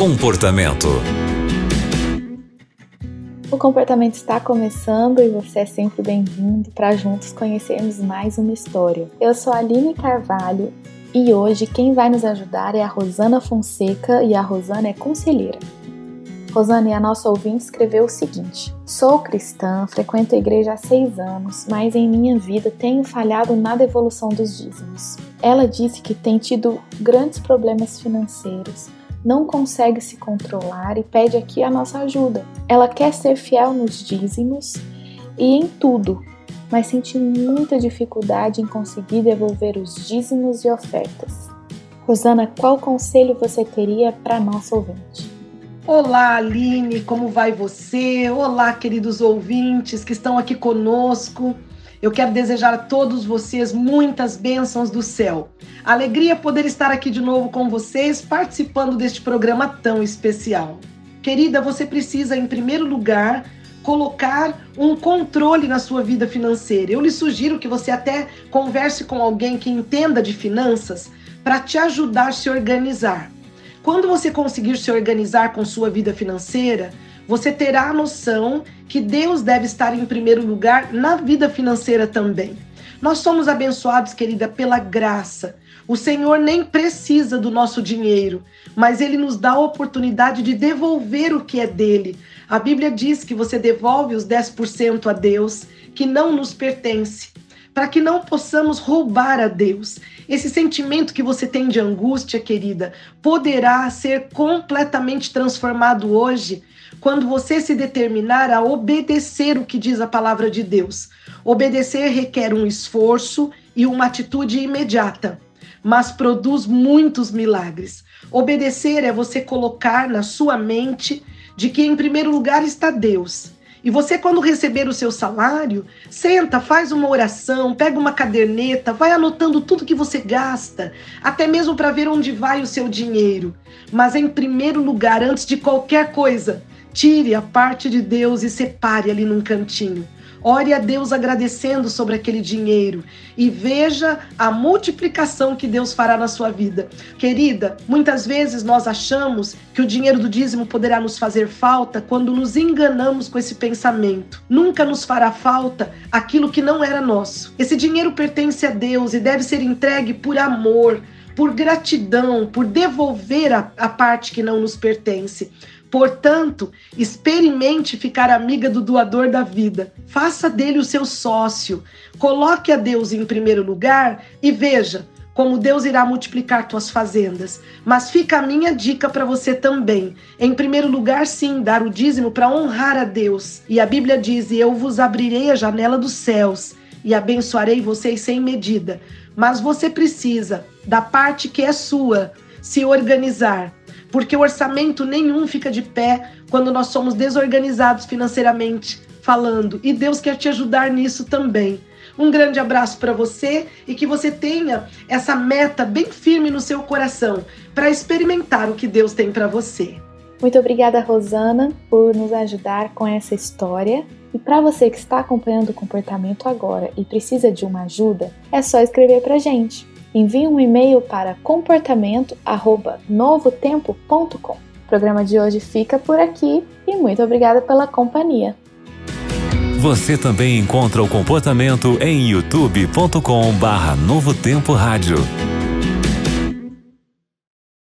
Comportamento. O comportamento está começando e você é sempre bem-vindo para juntos conhecermos mais uma história. Eu sou a Aline Carvalho e hoje quem vai nos ajudar é a Rosana Fonseca e a Rosana é conselheira. Rosana, a nossa ouvinte, escreveu o seguinte: Sou cristã, frequento a igreja há seis anos, mas em minha vida tenho falhado na devolução dos dízimos. Ela disse que tem tido grandes problemas financeiros, não consegue se controlar e pede aqui a nossa ajuda. Ela quer ser fiel nos dízimos e em tudo, mas sente muita dificuldade em conseguir devolver os dízimos e ofertas. Rosana, qual conselho você teria para nossa ouvinte? Olá, Aline, como vai você? Olá, queridos ouvintes que estão aqui conosco. Eu quero desejar a todos vocês muitas bênçãos do céu. Alegria poder estar aqui de novo com vocês, participando deste programa tão especial. Querida, você precisa, em primeiro lugar, colocar um controle na sua vida financeira. Eu lhe sugiro que você até converse com alguém que entenda de finanças para te ajudar a se organizar. Quando você conseguir se organizar com sua vida financeira, você terá a noção que Deus deve estar em primeiro lugar na vida financeira também. Nós somos abençoados, querida, pela graça. O Senhor nem precisa do nosso dinheiro, mas Ele nos dá a oportunidade de devolver o que é dele. A Bíblia diz que você devolve os 10% a Deus, que não nos pertence para que não possamos roubar a Deus. Esse sentimento que você tem de angústia, querida, poderá ser completamente transformado hoje quando você se determinar a obedecer o que diz a palavra de Deus. Obedecer requer um esforço e uma atitude imediata, mas produz muitos milagres. Obedecer é você colocar na sua mente de que em primeiro lugar está Deus e você, quando receber o seu salário, senta, faz uma oração, pega uma caderneta, vai anotando tudo que você gasta, até mesmo para ver onde vai o seu dinheiro. Mas, em primeiro lugar, antes de qualquer coisa, tire a parte de Deus e separe ali num cantinho. Ore a Deus agradecendo sobre aquele dinheiro e veja a multiplicação que Deus fará na sua vida. Querida, muitas vezes nós achamos que o dinheiro do dízimo poderá nos fazer falta quando nos enganamos com esse pensamento. Nunca nos fará falta aquilo que não era nosso. Esse dinheiro pertence a Deus e deve ser entregue por amor, por gratidão, por devolver a, a parte que não nos pertence. Portanto, experimente ficar amiga do doador da vida. Faça dele o seu sócio. Coloque a Deus em primeiro lugar e veja como Deus irá multiplicar tuas fazendas. Mas fica a minha dica para você também. Em primeiro lugar, sim, dar o dízimo para honrar a Deus. E a Bíblia diz: "E eu vos abrirei a janela dos céus e abençoarei vocês sem medida". Mas você precisa da parte que é sua, se organizar porque orçamento nenhum fica de pé quando nós somos desorganizados financeiramente falando, e Deus quer te ajudar nisso também. Um grande abraço para você e que você tenha essa meta bem firme no seu coração para experimentar o que Deus tem para você. Muito obrigada, Rosana, por nos ajudar com essa história. E para você que está acompanhando o comportamento agora e precisa de uma ajuda, é só escrever para gente envie um e-mail para comportamento@novotempo.com. O programa de hoje fica por aqui e muito obrigada pela companhia. Você também encontra o comportamento em youtube.com/novotempo rádio.